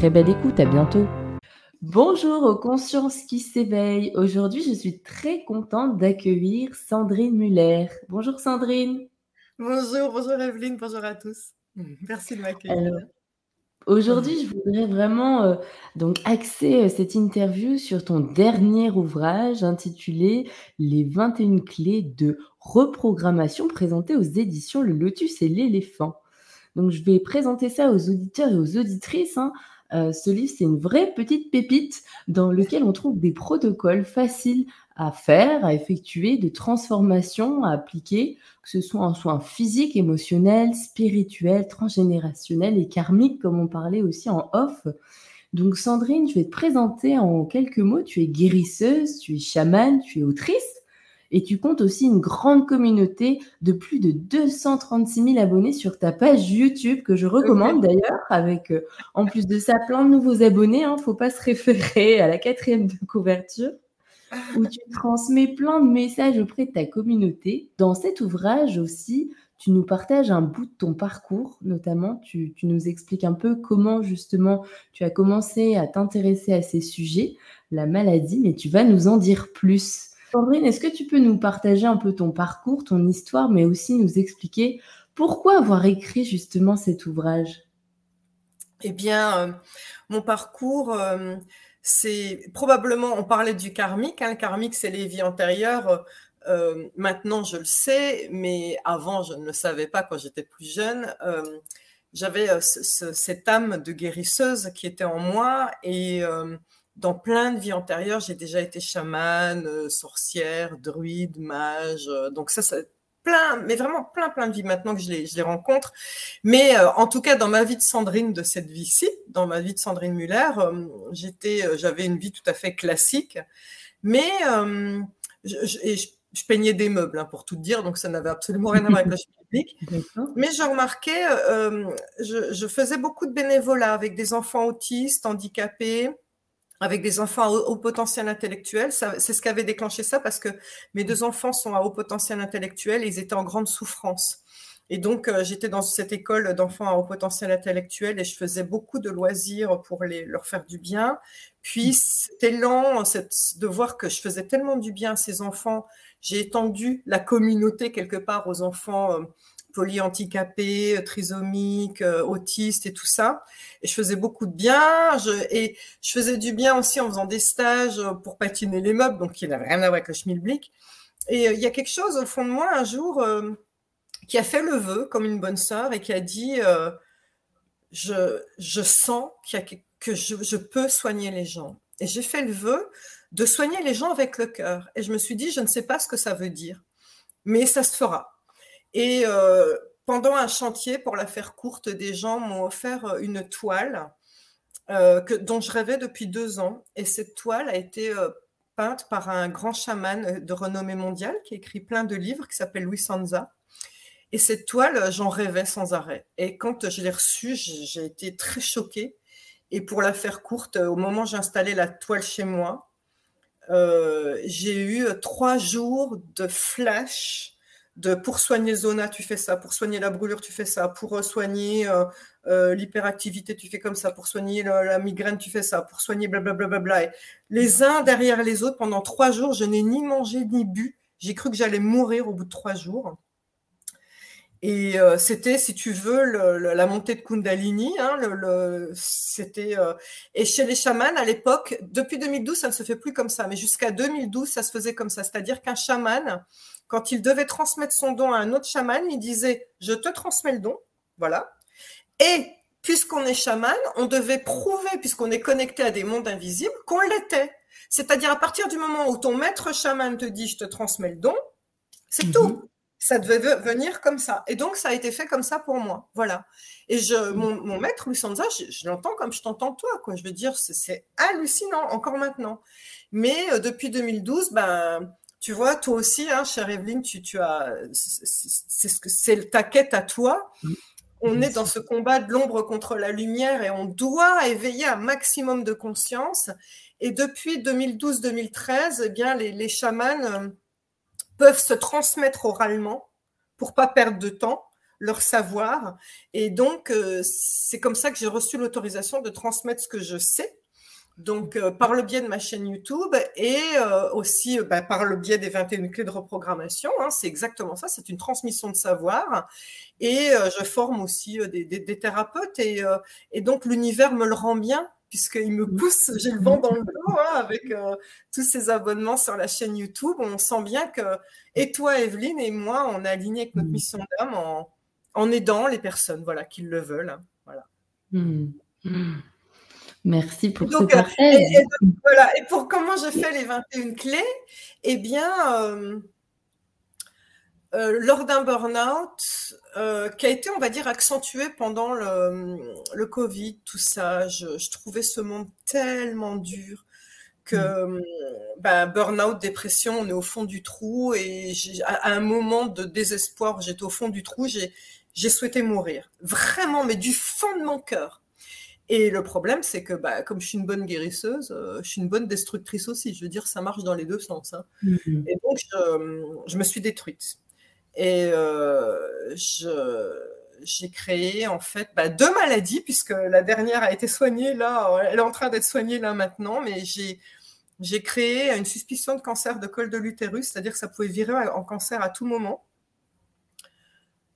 Très belle écoute, à bientôt Bonjour aux consciences qui s'éveillent. Aujourd'hui, je suis très contente d'accueillir Sandrine Muller. Bonjour Sandrine. Bonjour, bonjour Evelyne, bonjour à tous. Merci de m'accueillir. Aujourd'hui, je voudrais vraiment euh, donc axer euh, cette interview sur ton dernier ouvrage intitulé Les 21 clés de reprogrammation présenté aux éditions Le Lotus et l'éléphant. Donc, je vais présenter ça aux auditeurs et aux auditrices. Hein. Euh, ce livre, c'est une vraie petite pépite dans lequel on trouve des protocoles faciles à faire, à effectuer, de transformation à appliquer, que ce soit en soins physiques, émotionnels, spirituels, transgénérationnels et karmiques, comme on parlait aussi en off. Donc Sandrine, je vais te présenter en quelques mots. Tu es guérisseuse, tu es chamane, tu es autrice et tu comptes aussi une grande communauté de plus de 236 000 abonnés sur ta page YouTube que je recommande d'ailleurs, avec euh, en plus de ça plein de nouveaux abonnés. ne hein. faut pas se référer à la quatrième de couverture où tu transmets plein de messages auprès de ta communauté. Dans cet ouvrage aussi, tu nous partages un bout de ton parcours, notamment tu, tu nous expliques un peu comment justement tu as commencé à t'intéresser à ces sujets, la maladie, mais tu vas nous en dire plus. Sandrine, est-ce que tu peux nous partager un peu ton parcours, ton histoire, mais aussi nous expliquer pourquoi avoir écrit justement cet ouvrage? Eh bien, euh, mon parcours, euh, c'est probablement, on parlait du karmique, hein, le karmique c'est les vies antérieures. Euh, maintenant, je le sais, mais avant, je ne le savais pas quand j'étais plus jeune. J'avais cette âme de guérisseuse qui était en moi et dans plein de vies antérieures, j'ai déjà été chamane, euh, sorcière, druide, mage. Euh, donc ça, c'est plein, mais vraiment plein, plein de vies maintenant que je les, je les rencontre. Mais euh, en tout cas, dans ma vie de Sandrine de cette vie-ci, dans ma vie de Sandrine Muller, j'étais, j'avais une vie tout à fait classique. Mais je, je, peignais des meubles, hein, pour tout dire, donc ça n'avait absolument rien à voir avec la public. Mais je, je faisais beaucoup de bénévolat avec des enfants autistes, handicapés avec des enfants à haut, potentiel intellectuel. C'est ce qui avait déclenché ça parce que mes deux enfants sont à haut potentiel intellectuel et ils étaient en grande souffrance. Et donc, euh, j'étais dans cette école d'enfants à haut potentiel intellectuel et je faisais beaucoup de loisirs pour les, leur faire du bien. Puis, c'était lent de voir que je faisais tellement du bien à ces enfants. J'ai étendu la communauté quelque part aux enfants euh, polyhandicapés, euh, trisomiques, euh, autistes et tout ça. Et je faisais beaucoup de bien. Et je faisais du bien aussi en faisant des stages pour patiner les meubles, donc qui n'avait rien à voir avec le schmilblick. Et euh, il y a quelque chose au fond de moi un jour qui a fait le vœu comme une bonne sœur et qui a dit je, je sens a, que je, je peux soigner les gens. Et j'ai fait le vœu de soigner les gens avec le cœur. Et je me suis dit, je ne sais pas ce que ça veut dire, mais ça se fera. Et euh, pendant un chantier, pour la faire courte, des gens m'ont offert euh, une toile euh, que, dont je rêvais depuis deux ans. Et cette toile a été peinte par un grand chaman de renommée mondiale qui écrit plein de livres, qui s'appelle Louis Sanza. Et cette toile, j'en rêvais sans arrêt. Et quand je l'ai reçue, j'ai été très choquée. Et pour la faire courte, au moment où j'ai installé la toile chez moi, j'ai eu trois jours de flash de pour soigner zona, tu fais ça, pour soigner la brûlure, tu fais ça, pour soigner l'hyperactivité, tu fais comme ça, pour soigner la, migraine, tu fais ça, pour soigner blablabla. Et les uns derrière les autres, pendant trois jours, je n'ai ni mangé ni bu. J'ai cru que j'allais mourir au bout de trois jours. Et euh, c'était, si tu veux, la montée de Kundalini. Hein, c'était euh, et chez les chamans à l'époque, depuis 2012, ça ne se fait plus comme ça, mais jusqu'à 2012, ça se faisait comme ça. C'est-à-dire qu'un chaman, quand il devait transmettre son don à un autre chaman, il disait "Je te transmets le don", voilà. Et puisqu'on est chaman, on devait prouver, puisqu'on est connecté à des mondes invisibles, qu'on l'était. C'est-à-dire à partir du moment où ton maître chaman te dit "Je te transmets le don", c'est mm-hmm. tout ça devait venir comme ça. Et donc, ça a été fait comme ça pour moi. Voilà. Et je, mmh. mon, maître, Lucenza, je, je l'entends comme je t'entends toi. Quoi. Je veux dire, c'est hallucinant, encore maintenant. Mais euh, depuis 2012, ben, tu vois, toi aussi, hein, chère Evelyne, tu, tu as, c'est ce que c'est ta quête à toi. On est dans ce combat de l'ombre contre la lumière et on doit éveiller un maximum de conscience. Et depuis 2012-2013, eh bien, les, les chamans euh, peuvent se transmettre oralement pour pas perdre de temps leur savoir. Et donc, euh, c'est comme ça que j'ai reçu l'autorisation de transmettre ce que je sais. Donc, euh, par le biais de ma chaîne YouTube et euh, aussi bah, par le biais des 21 clés de reprogrammation. Hein, c'est exactement ça, c'est une transmission de savoir. Et je forme aussi des, des, thérapeutes. Et, et donc, l'univers me le rend bien puisqu'il me pousse, j'ai le vent dans le dos hein, avec euh, tous ces abonnements sur la chaîne YouTube. On sent bien que, et toi, Evelyne, et moi, on est aligné avec notre mm. mission d'âme en, aidant les personnes voilà, qui le veulent. Hein, voilà. Mm. Mm. Merci pour ce euh, partage. Et, voilà. et pour comment je fais les 21 clés, eh bien, euh, euh, lors d'un burn-out euh, qui a été, on va dire, accentué pendant le, le Covid, tout ça, je, je, trouvais ce monde tellement dur que mmh. ben, burn-out, dépression, on est au fond du trou et à, un moment de désespoir, j'étais au fond du trou, j'ai souhaité mourir, vraiment, mais du fond de mon cœur. Et le problème, c'est que bah, comme je suis une bonne guérisseuse, euh, je suis une bonne destructrice aussi. Je veux dire, ça marche dans les deux sens. Hein. Mmh. Et donc, je, je, me suis détruite. Et euh, j'ai créé en fait bah, deux maladies, puisque la dernière a été soignée là, elle est en train d'être soignée là maintenant, mais j'ai j'ai créé une suspicion de cancer de col de l'utérus, c'est-à-dire que ça pouvait virer en cancer à tout moment.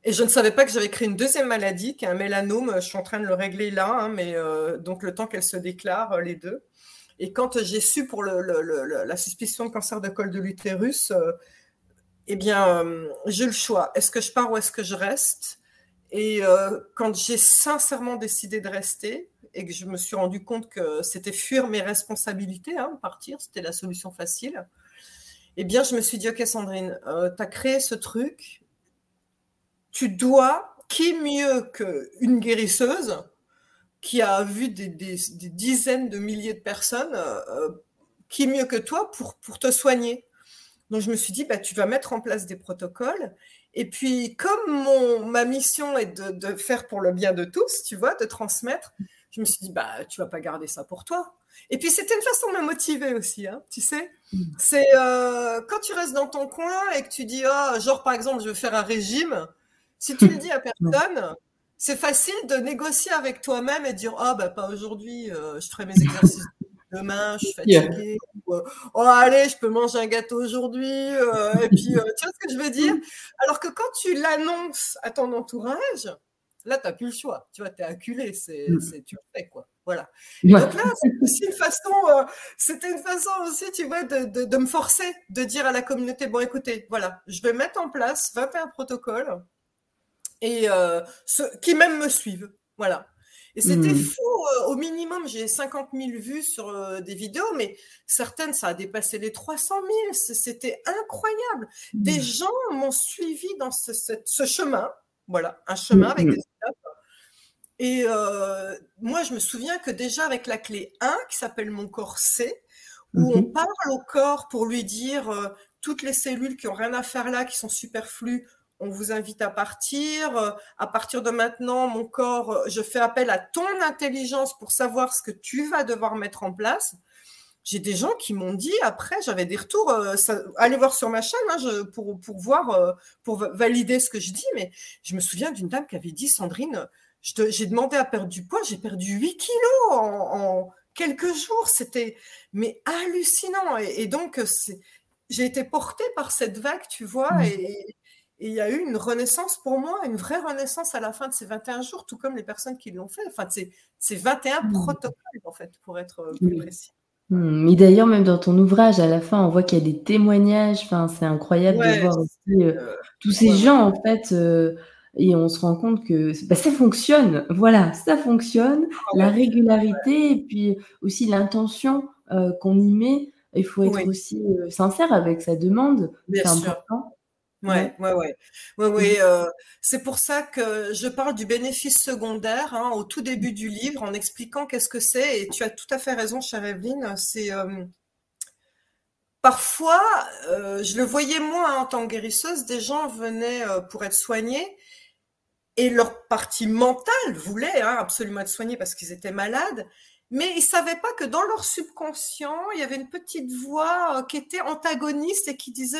Et je ne savais pas que j'avais créé une deuxième maladie, qui est un mélanome. Je suis en train de le régler là, hein, mais euh, donc le temps qu'elle se déclare, euh, les deux. Et quand j'ai su pour la suspicion de cancer de col de l'utérus, eh bien, euh, j'ai le choix. Est-ce que je pars ou est-ce que je reste? Et euh, quand j'ai sincèrement décidé de rester et que je me suis rendu compte que c'était fuir mes responsabilités, hein, partir, c'était la solution facile, eh bien, je me suis dit, OK, Sandrine, euh, tu as créé ce truc, tu dois, qui mieux qu'une guérisseuse qui a vu des, dizaines de milliers de personnes, qui mieux que toi pour, pour te soigner? Donc je me suis dit, bah, tu vas mettre en place des protocoles. Et puis, comme mon, ma mission est de, faire pour le bien de tous, tu vois, de transmettre, je me suis dit, bah, tu vas pas garder ça pour toi. Et puis, c'était une façon de me motiver aussi, hein, tu sais. Mm. C'est euh, quand tu restes dans ton coin et que tu dis, oh, genre, par exemple, je veux faire un régime, si tu le dis à personne, c'est facile de négocier avec toi-même et de dire, oh, bah, pas aujourd'hui, euh, je ferai mes exercices demain, je suis fatiguée. Euh, oh, allez, je peux manger un gâteau aujourd'hui. Euh, et puis, euh, tu vois ce que je veux dire? Alors que quand tu l'annonces à ton entourage, là, tu n'as plus le choix. Tu vois, tu es acculé. C'est, mm. tu le fais, quoi. Voilà. Donc là, c'est aussi une façon, c'était une façon aussi, tu vois, de, de, me forcer, de dire à la communauté, bon, écoutez, voilà, je vais mettre en place 21 protocoles et ceux qui même me suivent. Voilà. Et c'était mmh. fou. Euh, au minimum, j'ai 50 000 vues sur euh, des vidéos, mais certaines, ça a dépassé les 300 000. C'était incroyable. Des mmh. gens m'ont suivi dans ce, ce, chemin. Voilà, un chemin avec mmh. des étapes. Et euh, moi, je me souviens que déjà avec la clé 1, qui s'appelle Mon corps C, où on parle au corps pour lui dire toutes les cellules qui ont rien à faire là, qui sont superflues, on vous invite à partir. Euh, à partir de maintenant, mon corps, euh, je fais appel à ton intelligence pour savoir ce que tu vas devoir mettre en place. j'ai des gens qui m'ont dit après, j'avais des retours, euh, allez voir sur ma chaîne hein, pour, pour voir, euh, pour valider ce que je dis, mais je me souviens d'une dame qui avait dit, Sandrine, j'ai demandé à perdre du poids, j'ai perdu 8 kilos en, quelques jours, c'était mais hallucinant. Et, donc, j'ai été portée par cette vague, tu vois, mmh. Et, il y a eu une renaissance pour moi, une vraie renaissance à la fin de ces 21 jours, tout comme les personnes qui l'ont fait. Enfin, c'est 21 mmh. protocoles, en fait, pour être euh, plus précis. Mmh. Mais d'ailleurs, même dans ton ouvrage, à la fin, on voit qu'il y a des témoignages. Enfin, c'est incroyable de voir aussi euh, euh, tous ces gens, en fait. et on se rend compte que bah, ça fonctionne. Voilà, ça fonctionne. Ah la régularité et puis aussi l'intention qu'on y met. Il faut être aussi sincère avec sa demande. C'est important. Ouais, ouais, ouais. ouais, ouais euh, c'est pour ça que je parle du bénéfice secondaire hein, au tout début du livre en expliquant qu'est-ce que c'est. Et tu as tout à fait raison, chère Evelyne. C'est euh, parfois, euh, je le voyais moi en tant que guérisseuse, des gens venaient pour être soignés et leur partie mentale voulait hein, absolument être soignée parce qu'ils étaient malades. Mais ils savaient pas que dans leur subconscient, il y avait une petite voix qui était antagoniste et qui disait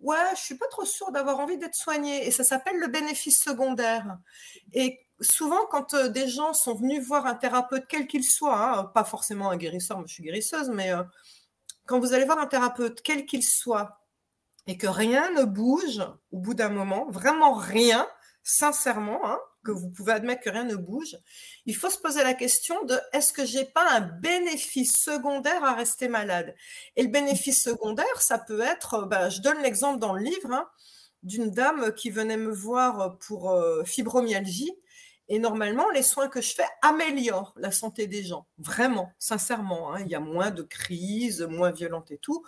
ouais, je suis pas trop sûre d'avoir envie d'être soignée. Et ça s'appelle le bénéfice secondaire. Et souvent, quand euh, des gens sont venus voir un thérapeute, quel qu'il soit, hein, pas forcément un guérisseur, moi je suis guérisseuse, mais euh, quand vous allez voir un thérapeute, quel qu'il soit, et que rien ne bouge au bout d'un moment, vraiment rien, sincèrement, hein, que vous pouvez admettre que rien ne bouge, il faut se poser la question de est-ce que j'ai pas un bénéfice secondaire à rester malade? Et le bénéfice secondaire, ça peut être, bah, je donne l'exemple dans le livre hein, d'une dame qui venait me voir pour euh, fibromyalgie. Et normalement, les soins que je fais améliorent la santé des gens, vraiment, sincèrement. Hein. il y a moins de crises, moins violentes et tout.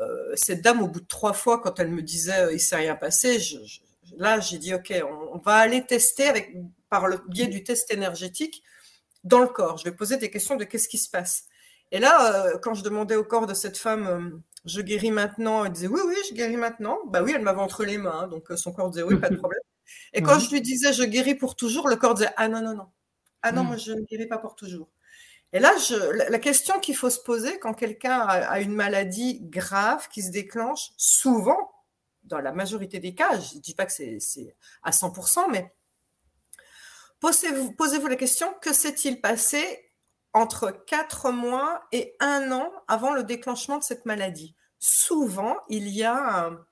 Euh, cette dame, au bout de trois fois, quand elle me disait euh, il s'est rien passé, je là, j'ai dit, OK, on, va aller tester avec, par le biais du test énergétique dans le corps. Je vais poser des questions de qu'est-ce qui se passe. Et là, euh, quand je demandais au corps de cette femme, euh, je guéris maintenant, elle disait, oui, oui, je guéris maintenant. Bah oui, elle m'avait entre les mains, hein, donc euh, son corps disait, oui, pas de problème. Et quand je lui disais, je guéris pour toujours, le corps disait, ah non, non, non. Ah non, mm. moi, je ne guéris pas pour toujours. Et là, je, la, question qu'il faut se poser quand quelqu'un a, une maladie grave qui se déclenche, souvent, dans la majorité des cas, je ne dis pas que c'est à 100%, mais posez-vous posez la question, que s'est-il passé entre 4 mois et un an avant le déclenchement de cette maladie? Souvent, il y a un,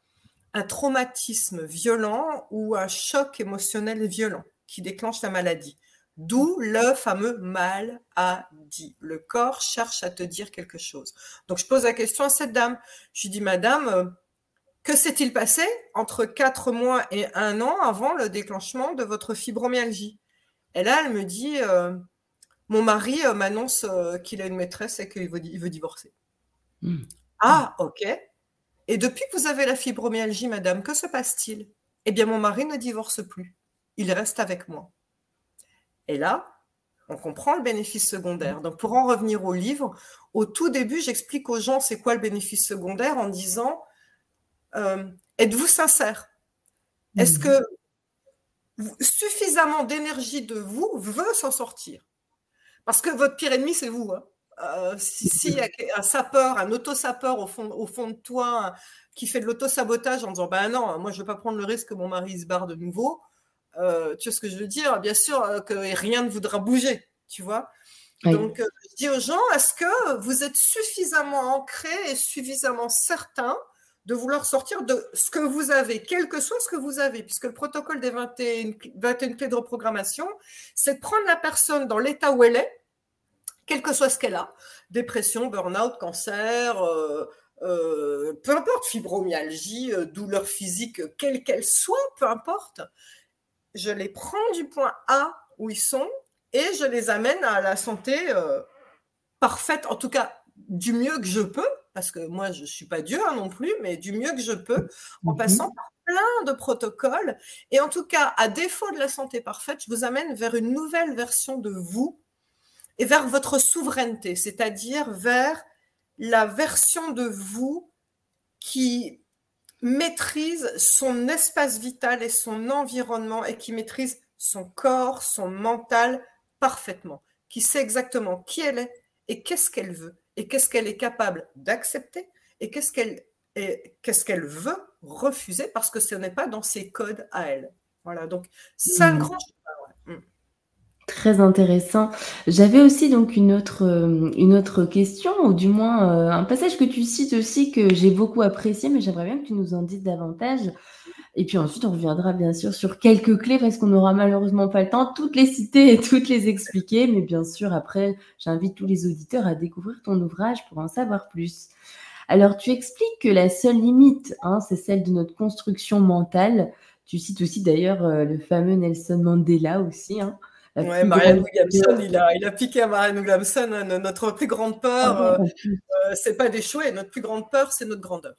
un traumatisme violent ou un choc émotionnel violent qui déclenche la maladie. D'où le fameux mal a dit. Le corps cherche à te dire quelque chose. Donc je pose la question à cette dame. Je lui dis, Madame, euh, que s'est-il passé entre quatre mois et un an avant le déclenchement de votre fibromyalgie? Et là, elle me dit euh, Mon mari euh, m'annonce euh, qu'il a une maîtresse et qu'il veut, veut, divorcer. Hmm. Ah, ok. Et depuis que vous avez la fibromyalgie, madame, que se passe-t-il? Eh bien, mon mari ne divorce plus. Il reste avec moi. Et là, on comprend le bénéfice secondaire. Donc, pour en revenir au livre, au tout début, j'explique aux gens c'est quoi le bénéfice secondaire en disant êtes-vous sincère? Est-ce mhm. que suffisamment d'énergie de vous veut s'en sortir? Parce que votre pire ennemi, c'est vous. Hein. Euh, si, y a un sapeur, un auto-sapeur au fond, au fond de toi qui fait de l'auto-sabotage en disant Ben non, moi je ne veux pas prendre le risque que mon mari se barre de nouveau, euh, tu vois ce que je veux dire? Bien sûr que rien ne voudra bouger, tu vois? Donc je dis aux gens est-ce que vous êtes suffisamment ancré et suffisamment certain de vouloir sortir de ce que vous avez, quel que soit ce que vous avez, puisque le protocole des 21, 21 clés de reprogrammation, c'est de prendre la personne dans l'état où elle est, quel que soit ce qu'elle a, dépression, burn-out, cancer, euh, euh, peu importe, fibromyalgie, euh, douleur physique, quelle qu'elle soit, peu importe, je les prends du point A où ils sont et je les amène à la santé parfaite, en tout cas du mieux que je peux, parce que moi, je ne suis pas Dieu hein, non plus, mais du mieux que je peux, en mmh passant par plein de protocoles. Et en tout cas, à défaut de la santé parfaite, je vous amène vers une nouvelle version de vous et vers votre souveraineté, c'est-à-dire vers la version de vous qui maîtrise son espace vital et son environnement et qui maîtrise son corps, son mental parfaitement, qui sait exactement qui elle est et qu'est-ce qu'elle veut et qu'est-ce qu'elle est capable d'accepter et qu'est-ce qu'elle qu'est-ce qu'elle veut refuser parce que ce n'est pas dans ses codes à elle. Voilà, donc c'est un grand. Très intéressant. J'avais aussi donc une autre, euh, une autre question, ou du moins euh, un passage que tu cites aussi que j'ai beaucoup apprécié, mais j'aimerais bien que tu nous en dises davantage. Et puis ensuite, on reviendra bien sûr sur quelques clés parce qu'on n'aura malheureusement pas le temps de toutes les citer et toutes les expliquer. Mais bien sûr, après, j'invite tous les auditeurs à découvrir ton ouvrage pour en savoir plus. Alors, tu expliques que la seule limite, hein, c'est celle de notre construction mentale. Tu cites aussi d'ailleurs euh, le fameux Nelson Mandela aussi. Hein, oui, Marianne Williamson, il a, il a piqué à Marianne Williamson hein, notre plus grande peur, ah, euh, euh, c'est pas d'échouer, notre plus grande peur, c'est notre grandeur.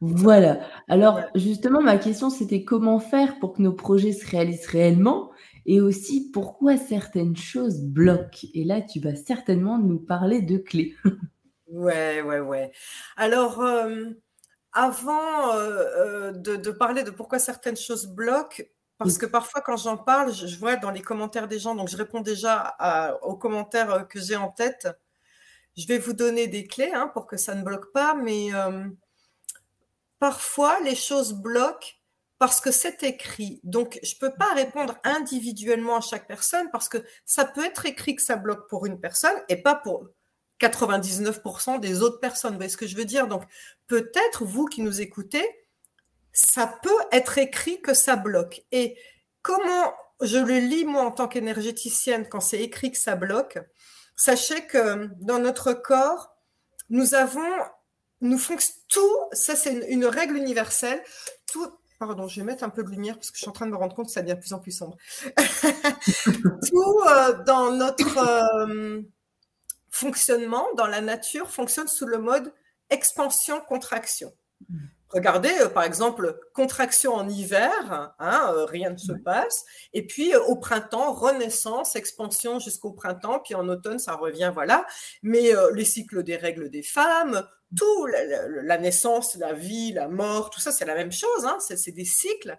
Voilà. Alors, justement, ma question, c'était comment faire pour que nos projets se réalisent réellement et aussi pourquoi certaines choses bloquent. Et là, tu vas certainement nous parler de clés. ouais, ouais, ouais. Alors, euh, avant euh, euh, de, parler de pourquoi certaines choses bloquent, parce que parfois, quand j'en parle, je, vois dans les commentaires des gens, donc je réponds déjà aux commentaires que j'ai en tête. Je vais vous donner des clés hein, pour que ça ne bloque pas, mais parfois les choses bloquent parce que c'est écrit. Donc, je ne peux pas répondre individuellement à chaque personne parce que ça peut être écrit que ça bloque pour une personne et pas pour 99% des autres personnes. Vous voyez ce que je veux dire? Donc, peut-être, vous qui nous écoutez, ça peut être écrit que ça bloque. Et comment je le lis, moi, en tant qu'énergéticienne, quand c'est écrit que ça bloque, sachez que dans notre corps, nous avons nous fonctionnons tout, ça c'est une, règle universelle, tout, pardon, je vais mettre un peu de lumière parce que je suis en train de me rendre compte que ça devient de plus en plus sombre. tout euh, dans notre euh, fonctionnement, dans la nature, fonctionne sous le mode expansion-contraction. Regardez, euh, par exemple, contraction en hiver, hein, rien ne se passe. Et puis au printemps, renaissance, expansion jusqu'au printemps. Puis en automne, ça revient, voilà. Mais les cycles des règles des femmes, tout, la, naissance, la vie, la mort, tout ça, c'est la même chose, hein, c'est des cycles.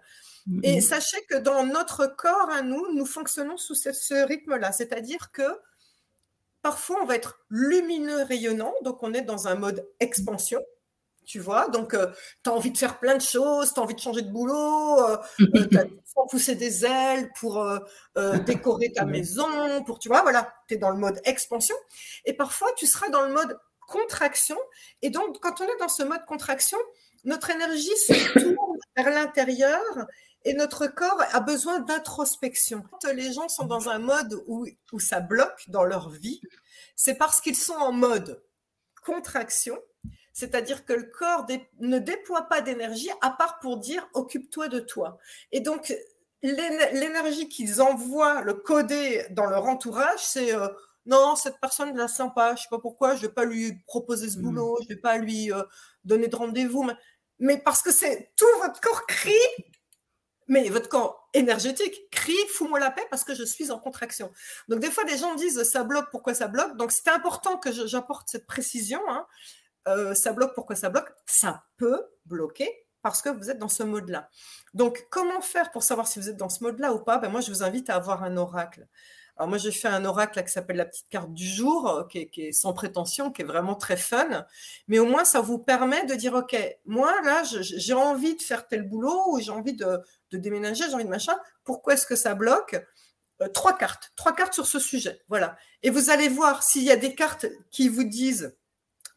Et sachez que dans notre corps, à nous, nous fonctionnons sous ce, rythme-là, c'est-à-dire que parfois on va être lumineux, rayonnant, donc on est dans un mode expansion. Tu vois, donc euh, tu as envie de faire plein de choses, tu as envie de changer de boulot, euh, euh, tu as pousser des ailes pour décorer ta maison, pour, tu vois, voilà, tu es dans le mode expansion. Et parfois, tu seras dans le mode contraction. Et donc, quand on est dans ce mode contraction, notre énergie se tourne vers l'intérieur et notre corps a besoin d'introspection. Quand les gens sont dans un mode où, où ça bloque dans leur vie, c'est parce qu'ils sont en mode contraction, c'est-à-dire que le corps ne déploie pas d'énergie à part pour dire occupe-toi de toi. Et donc, l'énergie qu'ils envoient, le coder dans leur entourage, c'est euh, non, cette personne la sympa, je sais pas pourquoi, je vais pas lui proposer ce mmh. boulot, je vais pas lui euh, donner de rendez-vous, mais, parce que c'est tout votre corps crie, mais votre corps énergétique crie, fous-moi la paix parce que je suis en contraction. Donc des fois, des gens disent ça bloque, pourquoi ça bloque? Donc c'est important que j'apporte cette précision. Hein. Euh, ça bloque, pourquoi ça bloque? Ça peut bloquer parce que vous êtes dans ce mode-là. Donc, comment faire pour savoir si vous êtes dans ce mode-là ou pas? Ben, Moi, je vous invite à avoir un oracle. Alors moi, j'ai fait un oracle qui s'appelle la petite carte du jour, euh, qui est, sans prétention, qui est vraiment très fun. Mais au moins, ça vous permet de dire, OK, moi, là, j'ai envie de faire tel boulot ou j'ai envie de, déménager, j'ai envie de machin. Pourquoi est-ce que ça bloque? Euh, Trois cartes, trois cartes sur ce sujet. Voilà. Et vous allez voir s'il y a des cartes qui vous disent,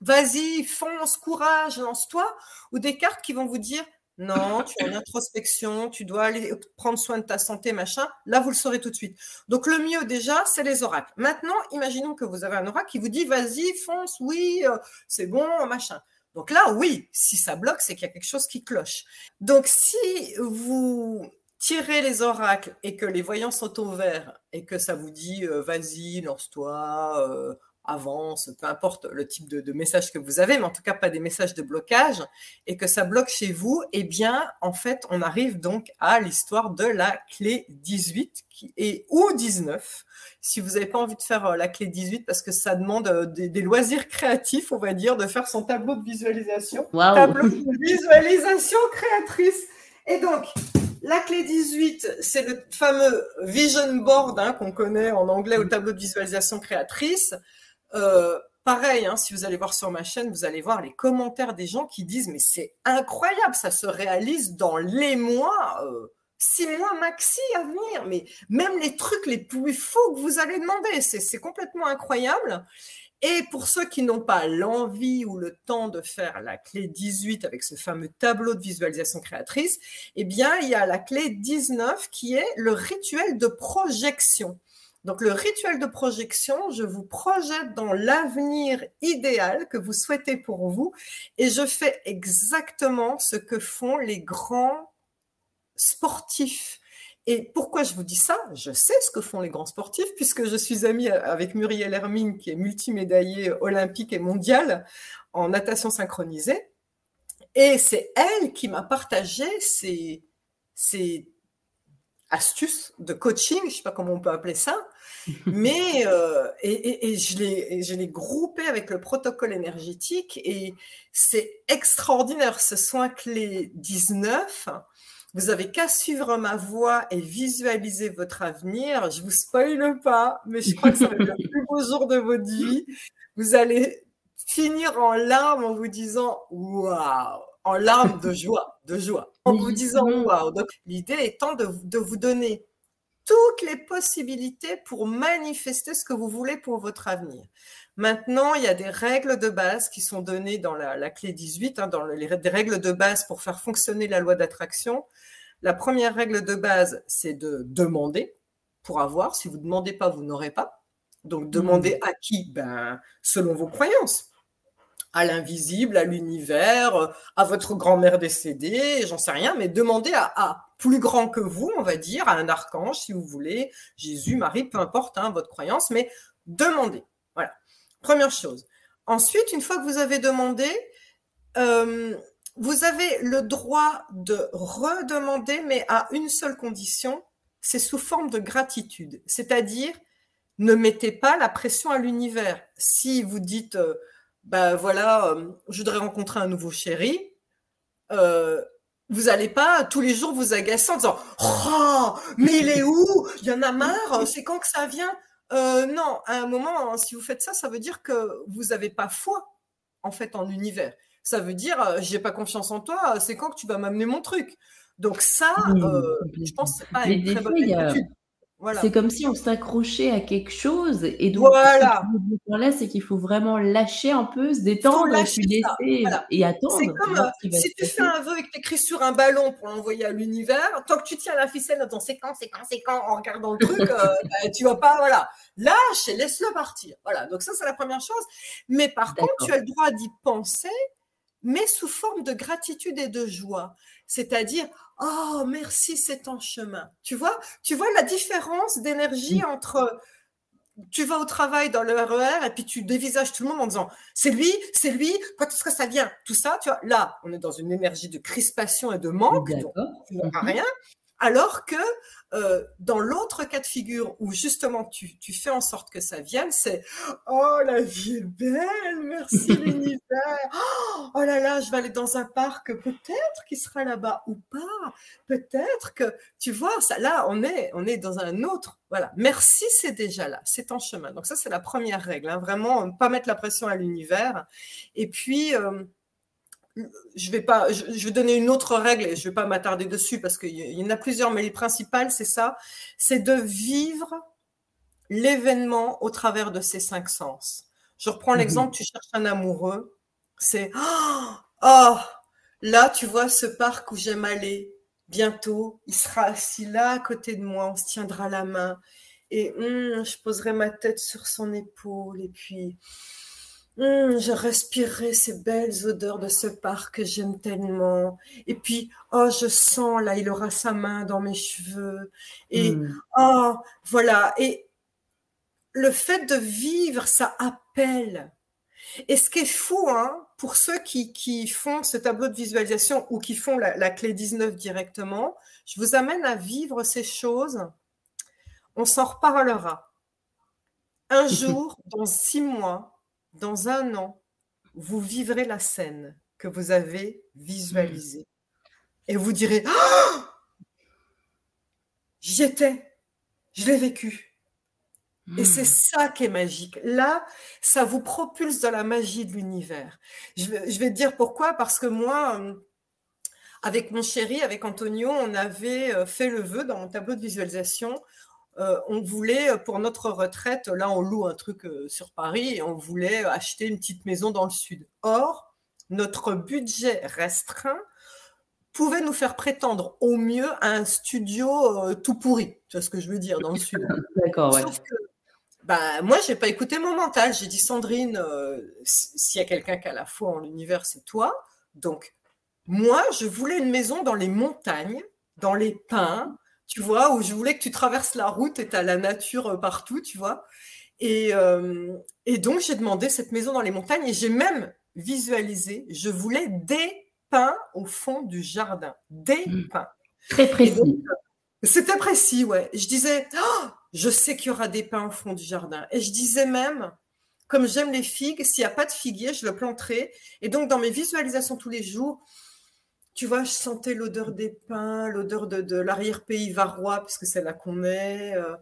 vas-y, fonce, courage, lance-toi, ou des cartes qui vont vous dire, non, tu es en introspection, tu dois aller prendre soin de ta santé, machin. Là, vous le saurez tout de suite. Donc, le mieux déjà, c'est les oracles. Maintenant, imaginons que vous avez un oracle qui vous dit, vas-y, fonce, oui, euh, c'est bon, machin. Donc là, oui, si ça bloque, c'est qu'il y a quelque chose qui cloche. Donc, si vous tirez les oracles et que les voyants sont au vert et que ça vous dit, euh, vas-y, lance-toi, euh, avance, peu importe le type de, message que vous avez, mais en tout cas pas des messages de blocage, et que ça bloque chez vous, eh bien, en fait, on arrive donc à l'histoire de la clé 18 qui est, ou 19, si vous n'avez pas envie de faire euh, la clé 18 parce que ça demande euh, des, loisirs créatifs, on va dire, de faire son tableau de visualisation. Tableau de visualisation créatrice. Et donc, la clé 18, c'est le fameux vision board hein, qu'on connaît en anglais au tableau de visualisation créatrice. Euh, pareil, hein, si vous allez voir sur ma chaîne, vous allez voir les commentaires des gens qui disent mais c'est incroyable, ça se réalise dans les mois, euh, six mois maxi à venir. Mais même les trucs les plus faux que vous allez demander, c'est complètement incroyable. Et pour ceux qui n'ont pas l'envie ou le temps de faire la clé 18 avec ce fameux tableau de visualisation créatrice, eh bien, il y a la clé 19 qui est le rituel de projection. Donc, le rituel de projection, je vous projette dans l'avenir idéal que vous souhaitez pour vous et je fais exactement ce que font les grands sportifs et pourquoi je vous dis ça? Je sais ce que font les grands sportifs, puisque je suis amie avec Muriel Hermine, qui est multimédaillée olympique et mondiale en natation synchronisée. Et c'est elle qui m'a partagé ces, astuces de coaching, je ne sais pas comment on peut appeler ça, mais euh, et, et, je l'ai groupé avec le protocole énergétique et c'est extraordinaire. Ce soin clé 19 vous avez qu'à suivre ma voix et visualiser votre avenir. Je vous spoile pas, mais je crois que ça va être le plus beau jour de votre vie. Vous allez finir en larmes en vous disant waouh, en larmes de joie, de joie, en vous disant waouh. Donc l'idée étant de, de vous donner toutes les possibilités pour manifester ce que vous voulez pour votre avenir. Maintenant, il y a des règles de base qui sont données dans la, clé 18, hein, dans les des règles de base pour faire fonctionner la loi d'attraction. La première règle de base, c'est de demander pour avoir. Si vous ne demandez pas, vous n'aurez pas. Donc, demandez hmm. à qui? Ben, Selon vos croyances. À l'invisible, à l'univers, à votre grand-mère décédée, j'en sais rien, mais demandez à, plus grand que vous, on va dire, à un archange, si vous voulez, Jésus, Marie, peu importe hein, votre croyance, mais demandez. Première chose. Ensuite, une fois que vous avez demandé, euh, vous avez le droit de redemander, mais à une seule condition, c'est sous forme de gratitude. C'est-à-dire, ne mettez pas la pression à l'univers. Si vous dites, ben voilà, euh, je voudrais rencontrer un nouveau chéri, vous n'allez pas tous les jours vous agacer en disant, oh, mais il est où? Il y en a marre, c'est quand que ça vient euh, non, à un moment, hein, si vous faites ça, ça veut dire que vous n'avez pas foi en fait en l'univers. Ça veut dire, euh, j'ai pas confiance en toi. C'est quand que tu vas m'amener mon truc. Donc ça, euh, je pense que c'est pas une très bonne C'est comme si on s'accrochait à quelque chose. Et donc, voilà. là, c'est qu'il faut vraiment lâcher un peu, se détendre, lâcher et attendre. C'est comme euh, si tu fais un vœu et que tu écris sur un ballon pour l'envoyer à l'univers, tant que tu tiens la ficelle dans c'est quand, c'est quand, c'est quand, en regardant le truc, euh, bah, tu vas pas, voilà. Lâche et laisse-le partir. Voilà. Donc ça, c'est la première chose. Mais par contre, tu as le droit d'y penser, mais sous forme de gratitude et de joie. C'est-à-dire, Oh, merci, c'est en chemin. Tu vois, tu vois la différence d'énergie entre tu vas au travail dans le RER et puis tu dévisages tout le monde en disant c'est lui, c'est lui, quand est-ce que ça vient? Tout ça, tu vois, là, on est dans une énergie de crispation et de manque, donc tu n'auras mhm. rien. Alors que euh, dans l'autre cas de figure où justement tu, tu, fais en sorte que ça vienne, c'est oh la vie est belle, merci l'univers. Oh, là là, je vais aller dans un parc, peut-être qu'il sera là-bas ou pas. Peut-être que tu vois ça. Là, on est on est dans un autre. Voilà, merci, c'est déjà là, c'est en chemin. Donc ça, c'est la première règle. Hein, vraiment, pas mettre la pression à l'univers. Et puis euh, je vais pas, je, vais donner une autre règle et je vais pas m'attarder dessus parce qu'il y en a plusieurs, mais les principales, c'est ça, c'est de vivre l'événement au travers de ses cinq sens. Je reprends mhm. l'exemple, tu cherches un amoureux, c'est oh, là tu vois ce parc où j'aime aller. Bientôt, il sera assis là à côté de moi, on se tiendra la main et hum, je poserai ma tête sur son épaule et puis Hum, je respirerai ces belles odeurs de ce parc que j'aime tellement. Et puis, oh, je sens, là, il aura sa main dans mes cheveux. Et, hum. oh, voilà. Et le fait de vivre, ça appelle. Et ce qui est fou, hein, pour ceux qui, qui font ce tableau de visualisation ou qui font la, la clé 19 directement, je vous amène à vivre ces choses. On s'en reparlera. Un jour, dans six mois, dans un an, vous vivrez la scène que vous avez visualisée. Et vous direz, oh j'y étais, je l'ai vécu. Et c'est hmm. ça qui est magique. Là, ça vous propulse dans la magie de l'univers. Je, vais te dire pourquoi, parce que moi, euh, avec mon chéri, avec Antonio, on avait euh, fait le vœu dans mon tableau de visualisation. Euh, on voulait, pour notre retraite, là, on loue un truc sur Paris et on voulait acheter une petite maison dans le sud. Or, notre budget restreint pouvait nous faire prétendre au mieux à un studio tout pourri. Tu vois ce que je veux dire dans le sud. D'accord, ouais. Bah, moi, j'ai pas écouté mon mental. J'ai dit, Sandrine, euh, s'il y a quelqu'un qui a la foi en l'univers, c'est toi. Donc, moi, je voulais une maison dans les montagnes, dans les pins, tu vois, où je voulais que tu traverses la route et tu as la nature euh, partout, tu vois. Et, euh, et donc, j'ai demandé cette maison dans les montagnes et j'ai même visualisé, je voulais des pins au fond du jardin. Des mmh. pins. Très précis. C'était précis, ouais. Je disais, oh, je sais qu'il y aura des pins au fond du jardin. Et je disais même, comme j'aime les figues, s'il n'y a pas de figuier, je le planterai. Et donc, dans mes visualisations tous les jours, tu vois, je sentais l'odeur des pins, l'odeur de, l'arrière-pays varois, puisque c'est là qu'on est. Euh,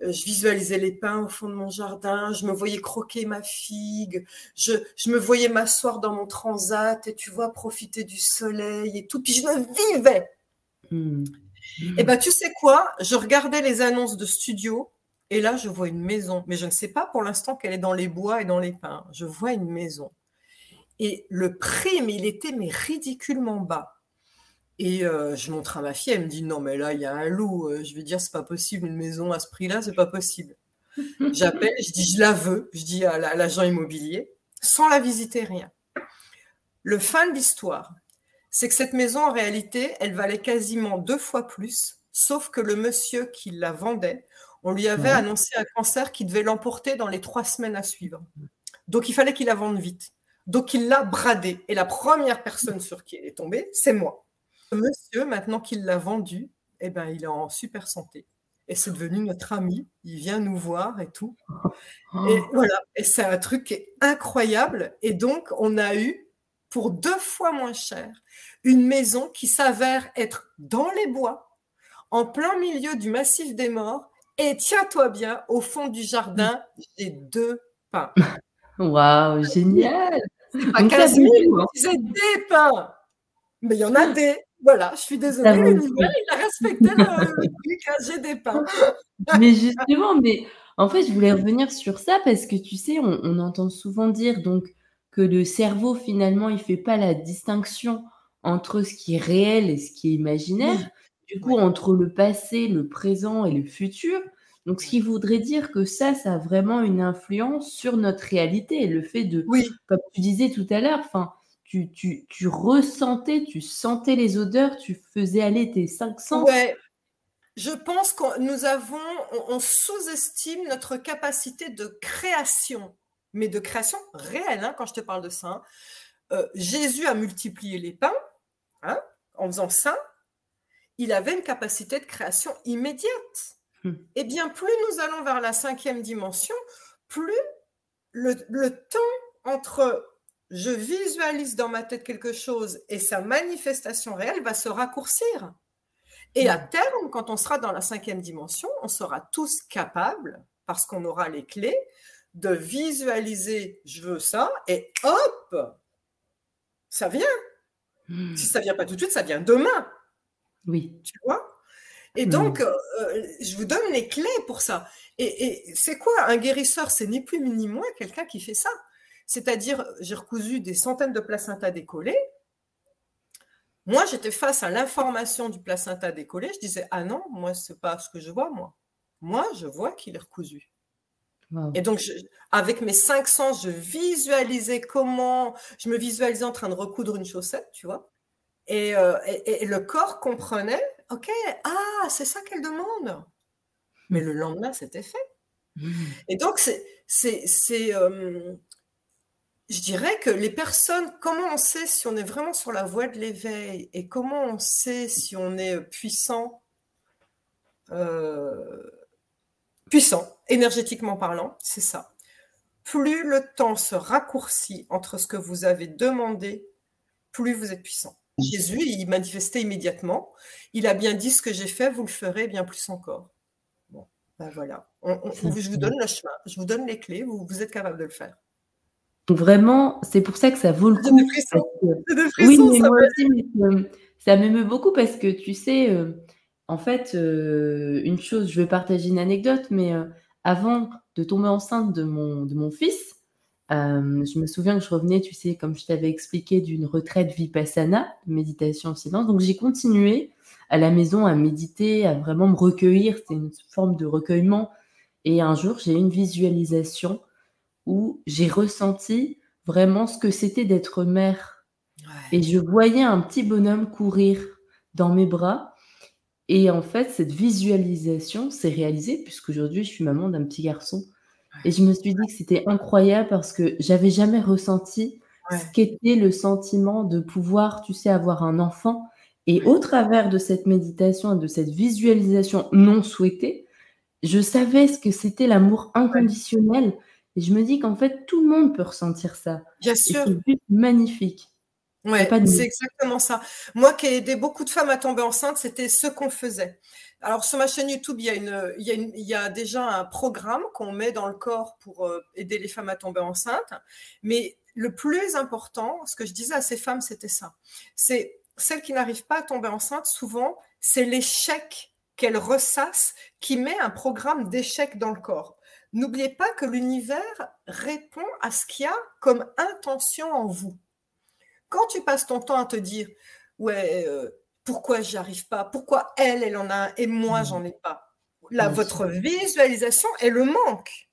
je visualisais les pins au fond de mon jardin, je me voyais croquer ma figue, je, me voyais m'asseoir dans mon transat et tu vois, profiter du soleil et tout. Puis je me vivais. Et eh ben, tu sais quoi? Je regardais les annonces de studio et là, je vois une maison. Mais je ne sais pas pour l'instant qu'elle est dans les bois et dans les pins. Je vois une maison. Et le prix, mais il était mais ridiculement bas. Et euh, je montre à ma fille, elle me dit non mais là il y a un loup. Euh, je vais dire c'est pas possible une maison à ce prix-là, c'est pas possible. J'appelle, je dis je la veux, je dis à l'agent immobilier, sans la visiter rien. Le fin de l'histoire, c'est que cette maison, en réalité, elle valait quasiment deux fois plus, sauf que le monsieur qui la vendait, on lui avait annoncé un cancer qui devait l'emporter dans les trois semaines à suivre. Donc, il fallait qu'il la vende vite. Donc, il l'a bradé. Et la première personne sur qui elle est tombée, c'est moi. Monsieur, maintenant qu'il l'a vendu, eh ben, il est en super santé. Et c'est devenu notre ami. Il vient nous voir et tout. Et voilà. Et c'est un truc qui est incroyable. Et donc, on a eu pour deux fois moins cher, une maison qui s'avère être dans les bois, en plein milieu du massif des morts, et tiens-toi bien, au fond du jardin, j'ai deux pins. Waouh, génial C'est pas 15 000, j'ai des pins Mais il y en a des voilà, je suis désolée, l'univers, il a respecté le, truc, j'ai des pins. mais justement, mais en fait, je voulais revenir sur ça parce que tu sais, on, on entend souvent dire donc que le cerveau, finalement, il fait pas la distinction entre ce qui est réel et ce qui est imaginaire, du coup, entre le passé, le présent et le futur. Donc, ce qui voudrait dire que ça, ça a vraiment une influence sur notre réalité. Le fait de, comme tu disais tout à l'heure, enfin, tu, tu, tu, ressentais, tu sentais les odeurs, tu faisais aller tes cinq sens. Ouais. Je pense que nous avons, on sous-estime notre capacité de création mais de création réelle, hein, quand je te parle de ça. Hein. Euh, Jésus a multiplié les pains, hein, en faisant ça, il avait une capacité de création immédiate. Hmm. Et eh bien, plus nous allons vers la cinquième dimension, plus le, temps entre je visualise dans ma tête quelque chose et sa manifestation réelle va se raccourcir. Et à terme, quand on sera dans la cinquième dimension, on sera tous capables, parce qu'on aura les clés, de visualiser je veux ça et hop, ça vient. Hmm. Si ça vient pas tout de suite, ça vient demain. Oui. Tu vois? Et hmm. donc, euh, euh, je vous donne les clés pour ça. Et, c'est quoi? Un guérisseur C'est ni plus ni moins quelqu'un qui fait ça. C'est-à-dire, j'ai recousu des centaines de placentas décollés. Moi, j'étais face à l'information du placenta décollé. Je disais, ah non, moi, c'est pas ce que je vois, moi. Moi, je vois qu'il est recousu. Et donc, avec mes cinq sens, je visualisais comment, je me visualisais en train de recoudre une chaussette, tu vois. Et, euh, le corps comprenait, ok, ah, c'est ça qu'elle demande. Mais le lendemain, c'était fait. Mmh. Et donc, c'est, c'est, euh, je dirais que les personnes, comment on sait si on est vraiment sur la voie de l'éveil et comment on sait si on est puissant euh, puissant, énergétiquement parlant, c'est ça. Plus le temps se raccourcit entre ce que vous avez demandé, plus vous êtes puissant. Jésus, il manifestait immédiatement. Il a bien dit ce que j'ai fait, vous le ferez bien plus encore. Ben voilà. je vous donne le chemin, je vous donne les clés, vous, vous êtes capable de le faire. Vraiment, c'est pour ça que ça vaut le coup. oui, mais ça moi aussi, ça m'émeut beaucoup parce que tu sais, euh, en fait, euh, une chose, je vais partager une anecdote, mais euh, avant de tomber enceinte de mon, de mon fils, je me souviens que je revenais, tu sais, comme je t'avais expliqué, d'une retraite vipassana, méditation en silence. Donc j'ai continué à la maison à méditer, à vraiment me recueillir. C'était une forme de recueillement. Et un jour, j'ai eu une visualisation où j'ai ressenti vraiment ce que c'était d'être mère. Et je voyais un petit bonhomme courir dans mes bras. Et en fait, cette visualisation s'est réalisée puisqu'aujourd'hui, je suis maman d'un petit garçon. Et je me suis dit que c'était incroyable parce que j'avais jamais ressenti ce qu'était le sentiment de pouvoir, tu sais, avoir un enfant. Et au travers de cette méditation et de cette visualisation non souhaitée, je savais ce que c'était l'amour inconditionnel. Et je me dis qu'en fait, tout le monde peut ressentir ça. Bien sûr. C'est magnifique. Ouais, c'est exactement ça. Moi qui ai aidé beaucoup de femmes à tomber enceinte, c'était ce qu'on faisait. Alors sur ma chaîne YouTube, il y a, une, il y a, il y a déjà un programme qu'on met dans le corps pour euh, aider les femmes à tomber enceintes. Mais le plus important, ce que je disais à ces femmes, c'était ça. C'est celles qui n'arrivent pas à tomber enceinte, souvent, c'est l'échec qu'elles ressassent qui met un programme d'échec dans le corps. N'oubliez pas que l'univers répond à ce qu'il y a comme intention en vous. Quand tu passes ton temps à te dire, ouais, euh, pourquoi j'y arrive pas? Pourquoi elle, elle en a un et moi, mmh. j'en ai pas? Là, votre visualisation est le manque.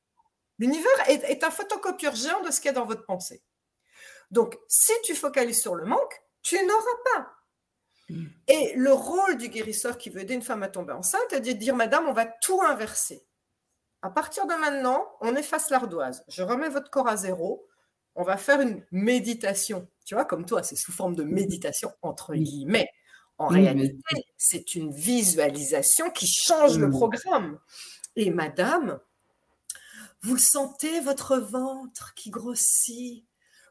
L'univers est, est, un photocopieur géant de ce qu'il y a dans votre pensée. Donc, si tu focalises sur le manque, tu n'auras pas. Mmh. Et le rôle du guérisseur qui veut aider une femme à tomber enceinte est de dire, Madame, on va tout inverser. À partir de maintenant, on efface l'ardoise. Je remets votre corps à zéro. On va faire une méditation. Tu vois, comme toi, c'est sous forme de méditation, entre guillemets. En réalité, c'est une visualisation qui change le programme. Et madame, vous le sentez, votre ventre qui grossit,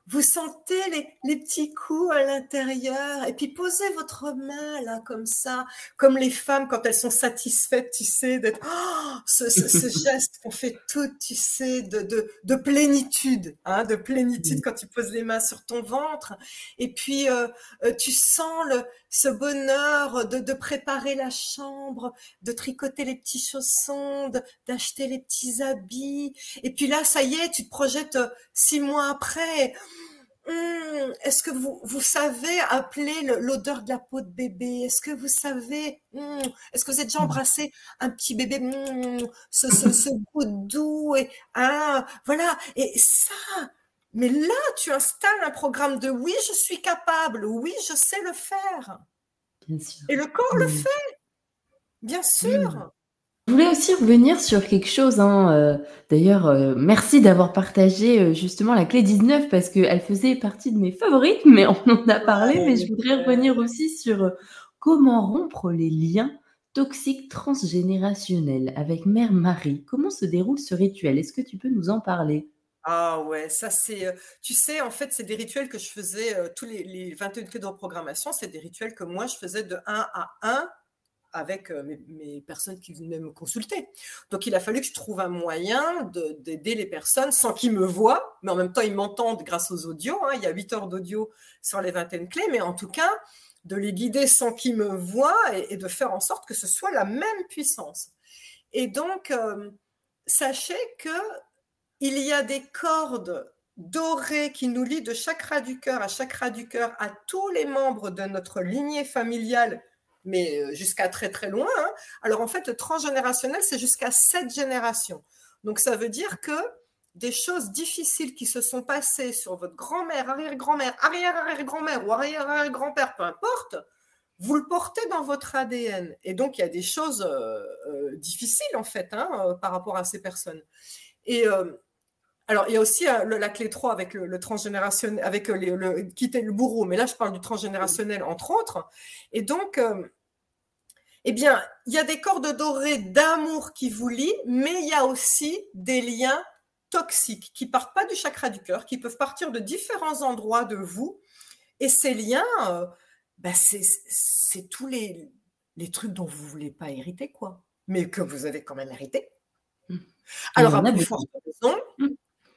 vous sentez les, petits coups à l'intérieur et puis posez votre main là comme ça, comme les femmes quand elles sont satisfaites, tu sais, d'être oh, ce, geste qu'on fait toutes, tu sais, de, de, plénitude, hein, de plénitude quand tu poses les mains sur ton ventre. Et puis euh, euh, tu sens le, ce bonheur de, de, préparer la chambre, de tricoter les petits chaussons, d'acheter les petits habits. Et puis là, ça y est, tu te projettes euh, six mois après. Hum, est-ce que vous, vous savez appeler l'odeur de la peau de bébé? Est-ce que vous savez hum, Est-ce que vous avez déjà embrassé un petit bébé hum, ce, ce, goût doux et hein, voilà et ça. Mais là, tu installes un programme de oui, je suis capable, oui, je sais le faire. Bien sûr. Et le corps le fait, bien sûr. Je voulais aussi revenir sur quelque chose. Hein, euh, d'ailleurs, euh, merci d'avoir partagé euh, justement la clé 19 parce qu'elle faisait partie de mes favorites, mais on en a parlé. mais je voudrais revenir aussi sur comment rompre les liens toxiques transgénérationnels avec Mère Marie. Comment se déroule ce rituel? Est-ce que tu peux nous en parler? Ah ouais, ça c'est, tu sais, en fait, c'est des rituels que je faisais tous les, les 21 clés de reprogrammation, c'est des rituels que moi je faisais de 1 à 1 avec euh, mes, personnes qui venaient me consulter. Donc, il a fallu que je trouve un moyen d'aider les personnes sans qu'ils me voient, mais en même temps, ils m'entendent grâce aux audios. Hein. Il y a 8 heures d'audio sur les vingtaines clés, mais en tout cas, de les guider sans qu'ils me voient et, de faire en sorte que ce soit la même puissance. Et donc, euh, sachez que il y a des cordes dorées qui nous lient de chakra du cœur à chakra du cœur à tous les membres de notre lignée familiale mais euh, jusqu'à très très loin. Hein. Alors en fait, le transgénérationnel, c'est jusqu'à sept générations. Donc ça veut dire que des choses difficiles qui se sont passées sur votre grand-mère, arrière-grand-mère, arrière-arrière-grand-mère ou arrière-arrière-grand-père, peu importe, vous le portez dans votre ADN. Et donc il y a des choses euh, euh, difficiles en fait hein, par rapport à ces personnes. Et alors, il y a aussi la clé 3 avec le, transgénérationnel, avec le, quitter le bourreau, mais là, je parle du transgénérationnel, entre autres. Et donc, eh bien, il y a des cordes dorées d'amour qui vous lient, mais il y a aussi des liens toxiques qui partent pas du chakra du cœur, qui peuvent partir de différents endroits de vous. Et ces liens, euh, bah, c'est tous les, les trucs dont vous voulez pas hériter, quoi, mais que vous avez quand même hérité. Alors, à plus forte raison, mmh.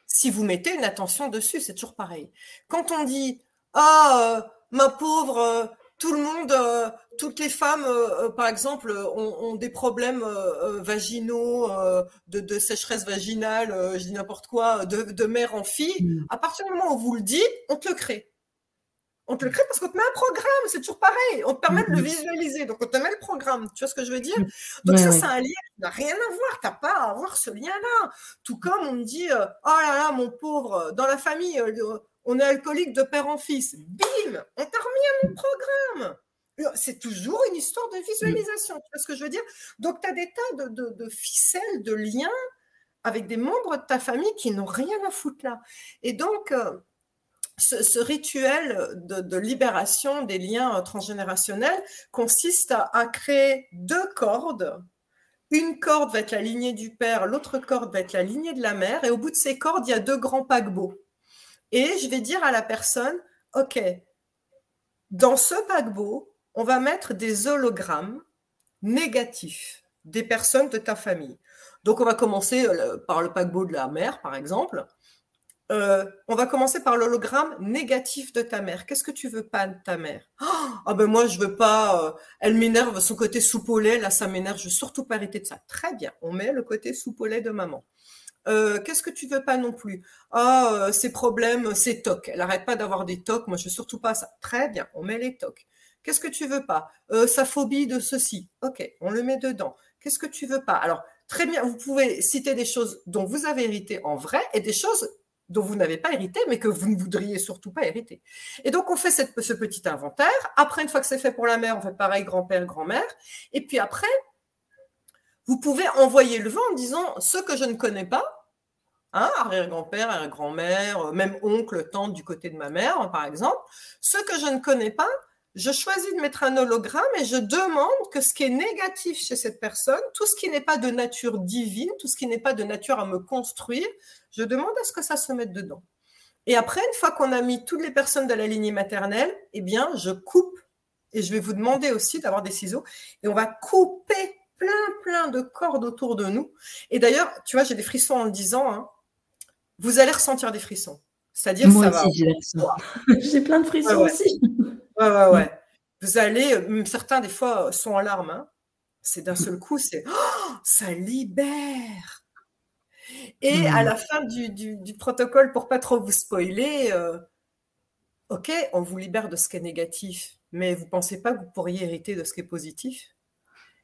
si vous mettez une attention dessus, c'est toujours pareil. Quand on dit Ah, euh, ma pauvre, tout le monde, euh, toutes les femmes, euh, euh, par exemple, ont, des problèmes vaginaux, de, sécheresse vaginale, je dis n'importe quoi, de, mère en fille. Mm. À partir du moment où vous le dites, on te le crée. On te le crée parce qu'on te met un programme, c'est toujours pareil. On te permet de le mm-hmm. visualiser, donc on te met le programme. Tu vois ce que je veux dire? Mm. Donc ça, c'est un lien qui n'a rien à voir. Tu n'as pas à avoir ce lien-là. Tout comme on me dit, oh là là, mon pauvre, dans la famille, on est alcoolique de père en fils. Bim, on t'a remis à mon programme. C'est toujours une histoire de visualisation. Tu vois ce que je veux dire? Donc, tu as des tas de, ficelles, de liens avec des membres de ta famille qui n'ont rien à foutre là. Et donc, euh, ce, rituel de, libération des liens euh, transgénérationnels consiste à, créer deux cordes. Une corde va être la lignée du père, l'autre corde va être la lignée de la mère. Et au bout de ces cordes, il y a deux grands paquebots. Et je vais dire à la personne, OK, dans ce paquebot, on va mettre des hologrammes négatifs des personnes de ta famille. Donc, on va commencer euh, par le paquebot de la mère, par exemple. Euh, on va commencer par l'hologramme négatif de ta mère. Qu'est-ce que tu veux pas de ta mère? Ah ben moi je veux pas. Euh, elle m'énerve son côté lait. Là ça m'énerve. Je veux surtout pas arrêter de ça. Très bien. On met le côté lait de maman. Euh, qu'est-ce que tu veux pas non plus? Ah, euh, ces problèmes, ces tocs. Elle n'arrête pas d'avoir des tocs. Moi, je veux surtout pas ça. Très bien, on met les tocs. Qu'est-ce que tu veux pas? Euh, Sa phobie de ceci. Ok, on le met dedans. Qu'est-ce que tu veux pas? Alors, très bien, vous pouvez citer des choses dont vous avez hérité en vrai et des choses dont vous n'avez pas hérité, mais que vous ne voudriez surtout pas hériter. Et donc, on fait ce petit inventaire. Après, une fois que c'est fait pour la mère, on fait pareil, grand-père, grand-mère. Et puis après, vous pouvez envoyer le vent en disant ce que je ne connais pas, hein, arrière-grand-père, arrière-grand-mère, euh, même oncle, tante du côté de ma mère, hein, par exemple, ce que je ne connais pas, je choisis de mettre un hologramme et je demande que ce qui est négatif chez cette personne, tout ce qui n'est pas de nature divine, tout ce qui n'est pas de nature à me construire, je demande à ce que ça se mette dedans. Et après, une fois qu'on a mis toutes les personnes de la lignée maternelle, eh bien, je coupe. Et je vais vous demander aussi d'avoir des ciseaux. Et on va couper plein, plein de cordes autour de nous. Et d'ailleurs, tu vois, j'ai des frissons en le disant, hein. vous allez ressentir des frissons. C'est-à-dire Moi ça aussi, va. J'ai plein de frissons aussi. Ouais, ouais, ouais. Vous allez, euh, certains des fois euh, sont en larmes. Hein. C'est d'un seul coup, c'est oh, ça libère. Et à la fin du, protocole, pour pas trop vous spoiler, euh, ok, on vous libère de ce qui est négatif, mais vous pensez pas que vous pourriez hériter de ce qui est positif?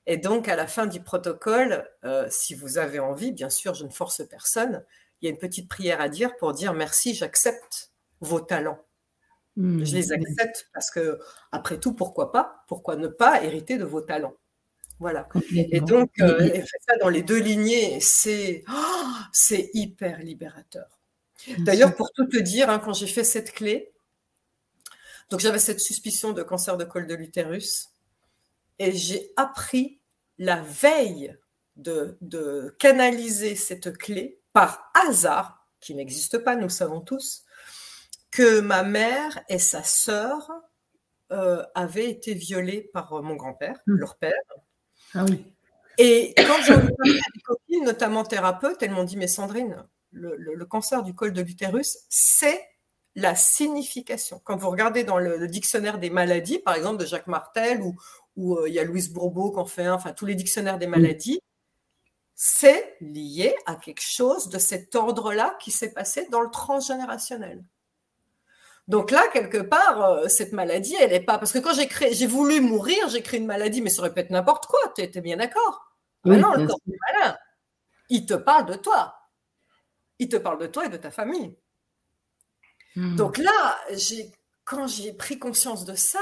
Et donc, à la fin du protocole, euh, si vous avez envie, bien sûr, je ne force personne, il y a une petite prière à dire pour dire merci, j'accepte vos talents. Mmh. Je les accepte parce que, après tout, pourquoi pas Pourquoi ne pas hériter de vos talents? Voilà. Et donc, euh, ça dans les deux lignées, c'est oh, c'est hyper libérateur. D'ailleurs, pour tout te dire, hein, quand j'ai fait cette clé, donc j'avais cette suspicion de cancer de col de l'utérus et j'ai appris la veille de, canaliser cette clé par hasard, qui n'existe pas, nous savons tous, que ma mère et sa sœur euh, avaient été violées par euh, mon grand-père, hmm. leur père. Ah oui. Et quand j'ai parlé à des copines, notamment thérapeutes, elles m'ont dit Mais Sandrine, le cancer du col de l'utérus, c'est la signification. Quand vous regardez dans le, dictionnaire des maladies, par exemple de Jacques Martel, ou, euh, il y a Louise Bourbeau qui en fait un, enfin tous les dictionnaires des maladies, c'est lié à quelque chose de cet ordre-là qui s'est passé dans le transgénérationnel. Donc là, quelque part, euh, cette maladie, elle n'est pas. Parce que quand j'ai créé, j'ai voulu mourir, j'ai créé une maladie, mais ça aurait pu être n'importe quoi. Tu étais bien d'accord oui, Non, le corps du malin, il te parle de toi. Il te parle de toi et de ta famille. Hmm. Donc là, quand j'ai pris conscience de ça,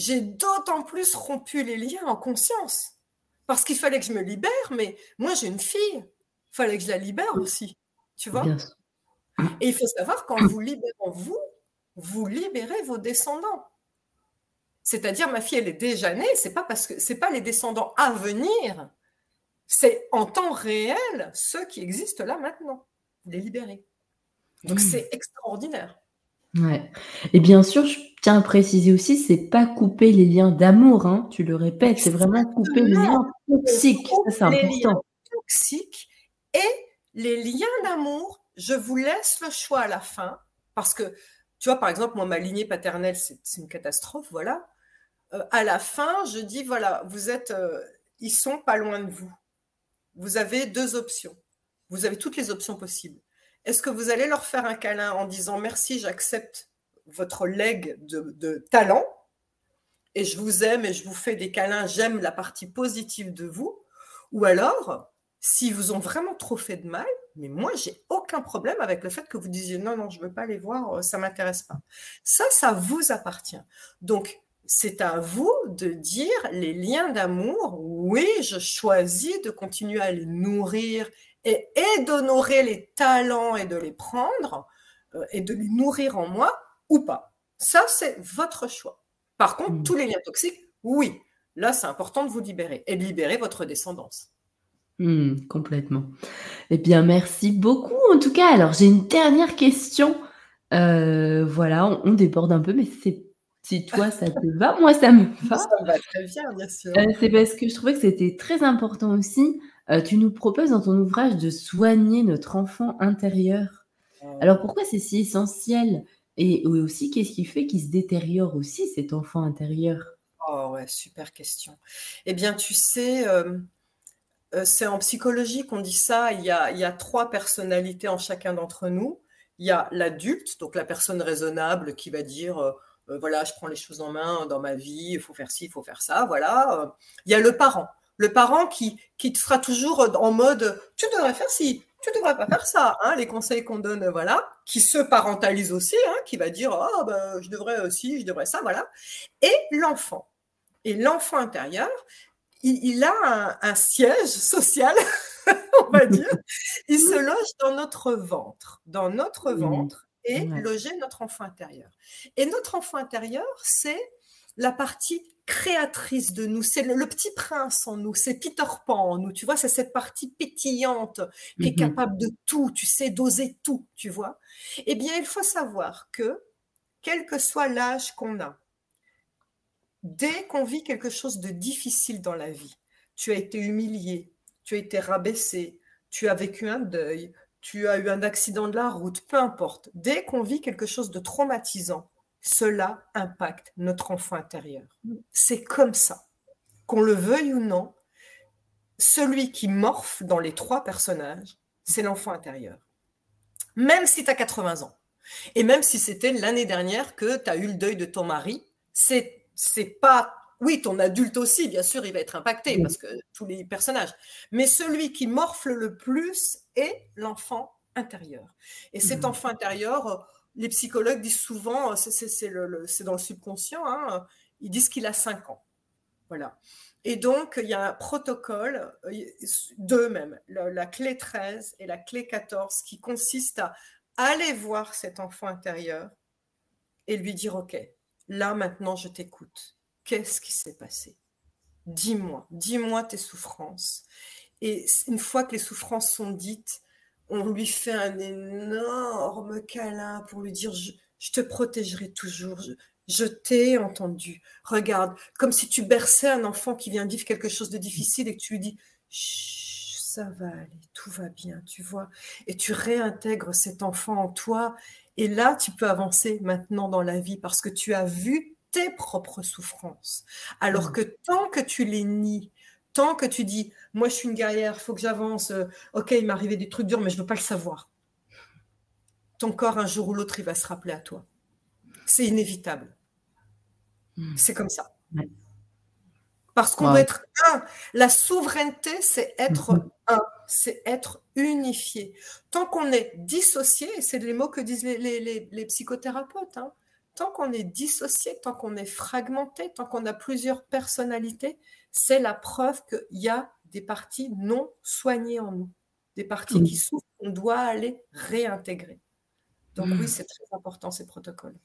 j'ai d'autant plus rompu les liens en conscience. Parce qu'il fallait que je me libère, mais moi j'ai une fille, il fallait que je la libère aussi. Tu vois Et il faut savoir, quand vous libérez vous, vous libérez vos descendants. C'est-à-dire, ma fille, elle est déjà née, c'est pas parce que c'est pas les descendants à venir, c'est en temps réel ceux qui existent là maintenant. Vous les libérez. Donc mmh. c'est extraordinaire. Ouais. Et bien sûr, je tiens à préciser aussi, c'est pas couper les liens d'amour, hein, tu le répètes, c'est vraiment couper les liens toxiques. Ça, c'est important. toxiques Et les liens d'amour, je vous laisse le choix à la fin, parce que, tu vois, par exemple, moi, ma lignée paternelle, c'est une catastrophe, voilà. Euh, à la fin, je dis, voilà, vous êtes, euh, ils sont pas loin de vous. Vous avez deux options. Vous avez toutes les options possibles. Est-ce que vous allez leur faire un câlin en disant merci, j'accepte votre leg de, talent et je vous aime et je vous fais des câlins, j'aime la partie positive de vous Ou alors, si vous ont vraiment trop fait de mal, mais moi, j'ai aucun problème avec le fait que vous disiez non, non, je ne veux pas les voir, euh, ça ne m'intéresse pas. Ça, ça vous appartient. Donc, c'est à vous de dire les liens d'amour. Oui, je choisis de continuer à les nourrir et, d'honorer les talents et de les prendre euh, et de les nourrir en moi ou pas. Ça, c'est votre choix. Par contre, mmh. tous les liens toxiques, oui, là, c'est important de vous libérer et de libérer votre descendance. Mmh, complètement. Eh bien, merci beaucoup en tout cas. Alors, j'ai une dernière question. Euh, voilà, on, déborde un peu, mais c'est si toi ça te va, moi ça me va. Ça va très bien, bien sûr. Euh, c'est parce que je trouvais que c'était très important aussi. Euh, tu nous proposes dans ton ouvrage de soigner notre enfant intérieur. Alors pourquoi c'est si essentiel? Et aussi, qu'est-ce qui fait qu'il se détériore aussi cet enfant intérieur? Oh ouais, super question. Eh bien, tu sais, euh, c'est en psychologie qu'on dit ça. Il y, a, il y a trois personnalités en chacun d'entre nous. Il y a l'adulte, donc la personne raisonnable qui va dire euh, voilà, je prends les choses en main dans ma vie, il faut faire ci, il faut faire ça, voilà. Euh, il y a le parent, le parent qui, qui te fera toujours en mode, tu devrais faire ci, tu devrais pas faire ça, hein, les conseils qu'on donne, voilà, qui se parentalise aussi, hein, qui va dire, ah ben, je devrais aussi, je devrais ça, voilà. Et l'enfant, et l'enfant intérieur, il, a un, siège social, on va dire. Il se loge dans notre ventre, dans notre ventre et loger notre enfant intérieur. Et notre enfant intérieur, c'est la partie créatrice de nous, c'est le, petit prince en nous, c'est Peter Pan en nous, tu vois, c'est cette partie pétillante qui est mmh capable de tout, tu sais, d'oser tout, tu vois. Eh bien, il faut savoir que, quel que soit l'âge qu'on a, dès qu'on vit quelque chose de difficile dans la vie, tu as été humilié, tu as été rabaissé, tu as vécu un deuil, tu as eu un accident de la route, peu importe, dès qu'on vit quelque chose de traumatisant, cela impacte notre enfant intérieur. C'est comme ça. Qu'on le veuille ou non, celui qui morphe dans les trois personnages, c'est l'enfant intérieur. Même si tu as 80 ans. Et même si c'était l'année dernière que tu as eu le deuil de ton mari, c'est c'est pas oui, ton adulte aussi, bien sûr, il va être impacté parce que tous les personnages. Mais celui qui morfle le plus est l'enfant intérieur. Et cet mmh. enfant intérieur, les psychologues disent souvent, c'est dans le subconscient, hein, ils disent qu'il a 5 ans. Voilà. Et donc, il y a un protocole, euh, deux même, la, clé 13 et la clé 14, qui consiste à aller voir cet enfant intérieur et lui dire, OK, là maintenant, je t'écoute qu'est-ce qui s'est passé? Dis-moi, dis-moi tes souffrances. Et une fois que les souffrances sont dites, on lui fait un énorme câlin pour lui dire je, te protégerai toujours, je, t'ai entendu. Regarde, comme si tu berçais un enfant qui vient vivre quelque chose de difficile et que tu lui dis ça va aller, tout va bien, tu vois. Et tu réintègres cet enfant en toi. Et là, tu peux avancer maintenant dans la vie parce que tu as vu tes propres souffrances. Alors mmh. que tant que tu les nies, tant que tu dis, moi je suis une guerrière, il faut que j'avance, euh, ok, il m'est arrivé des trucs durs, mais je ne veux pas le savoir. Ton corps, un jour ou l'autre, il va se rappeler à toi. C'est inévitable. Mmh. C'est comme ça. Parce qu'on doit être un. La souveraineté, c'est être mmh un, c'est être unifié. Tant qu'on est dissocié, et c'est les mots que disent les, psychothérapeutes, hein, tant qu'on est dissocié, tant qu'on est fragmenté, tant qu'on a plusieurs personnalités, c'est la preuve qu'il y a des parties non soignées en nous, des parties qui souffrent, qu'on doit aller réintégrer. Donc oui, c'est très important ces protocoles.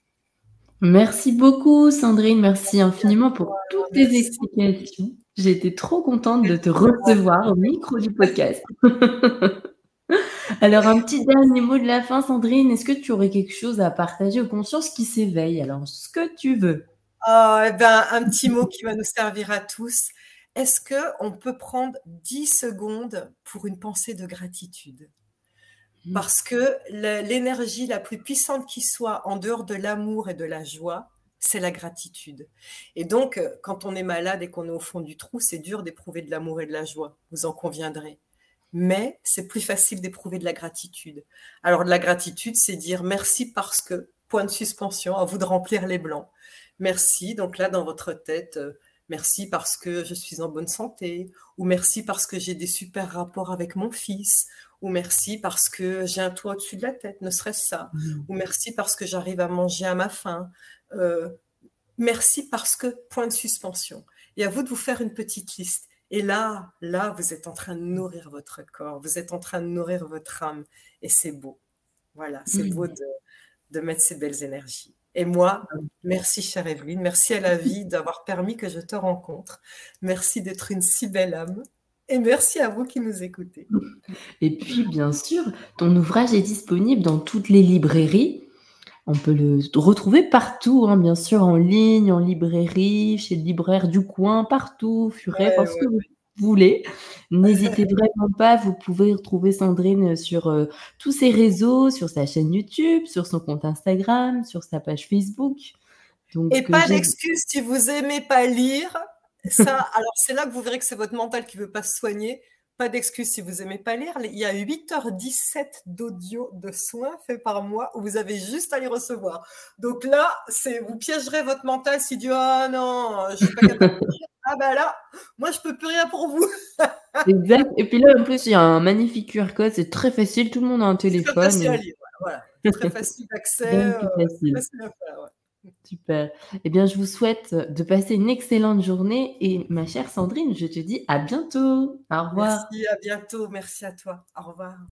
Merci beaucoup Sandrine, merci infiniment pour toutes tes explications. J'ai été trop contente de te recevoir au micro du podcast. Alors, un petit dernier mot de la fin, Sandrine. Est-ce que tu aurais quelque chose à partager aux consciences qui s'éveillent? Alors, ce que tu veux. Oh, eh ben, un petit mot qui va nous servir à tous. est-ce qu'on peut prendre 10 secondes pour une pensée de gratitude? Mmh. Parce que l'énergie la plus puissante qui soit en dehors de l'amour et de la joie, c'est la gratitude. Et donc, euh, quand on est malade et qu'on est au fond du trou, c'est dur d'éprouver de l'amour et de la joie, vous en conviendrez. Mais c'est plus facile d'éprouver de la gratitude. Alors, de la gratitude, c'est dire merci parce que, point de suspension, à vous de remplir les blancs. Merci, donc là, dans votre tête, euh, merci parce que je suis en bonne santé, ou merci parce que j'ai des super rapports avec mon fils, ou merci parce que j'ai un toit au-dessus de la tête, ne serait-ce ça, mmh. ou merci parce que j'arrive à manger à ma faim, euh, merci parce que, point de suspension. Et à vous de vous faire une petite liste. Et là, là, vous êtes en train de nourrir votre corps, vous êtes en train de nourrir votre âme, et c'est beau. Voilà, c'est beau de, de mettre ces belles énergies. Et moi, merci chère Evelyne, merci à la vie d'avoir permis que je te rencontre. Merci d'être une si belle âme. Et merci à vous qui nous écoutez. Et puis, bien sûr, ton ouvrage est disponible dans toutes les librairies. On peut le retrouver partout, hein, bien sûr, en ligne, en librairie, chez le libraire du coin, partout, Furet, parce que vous voulez. N'hésitez vraiment pas, vous pouvez retrouver Sandrine sur euh, tous ses réseaux, sur sa chaîne YouTube, sur son compte Instagram, sur sa page Facebook. Donc, Et pas d'excuse si vous aimez pas lire. Ça, alors c'est là que vous verrez que c'est votre mental qui veut pas se soigner. Pas d'excuse si vous aimez pas lire. Il y a 8h17 d'audio de soins faits par moi où vous avez juste à les recevoir. Donc là, c'est vous piégerez votre mental si dit ah non, je suis pas capable de lire. Ah bah là, moi je peux plus rien pour vous. exact. Et puis là en plus il y a un magnifique QR code, c'est très facile, tout le monde a un téléphone. Très facile à lire, voilà. Très facile d'accès. Euh, facile. Super. Eh bien, je vous souhaite de passer une excellente journée et ma chère Sandrine, je te dis à bientôt. Au revoir. Merci, à bientôt. Merci à toi. Au revoir.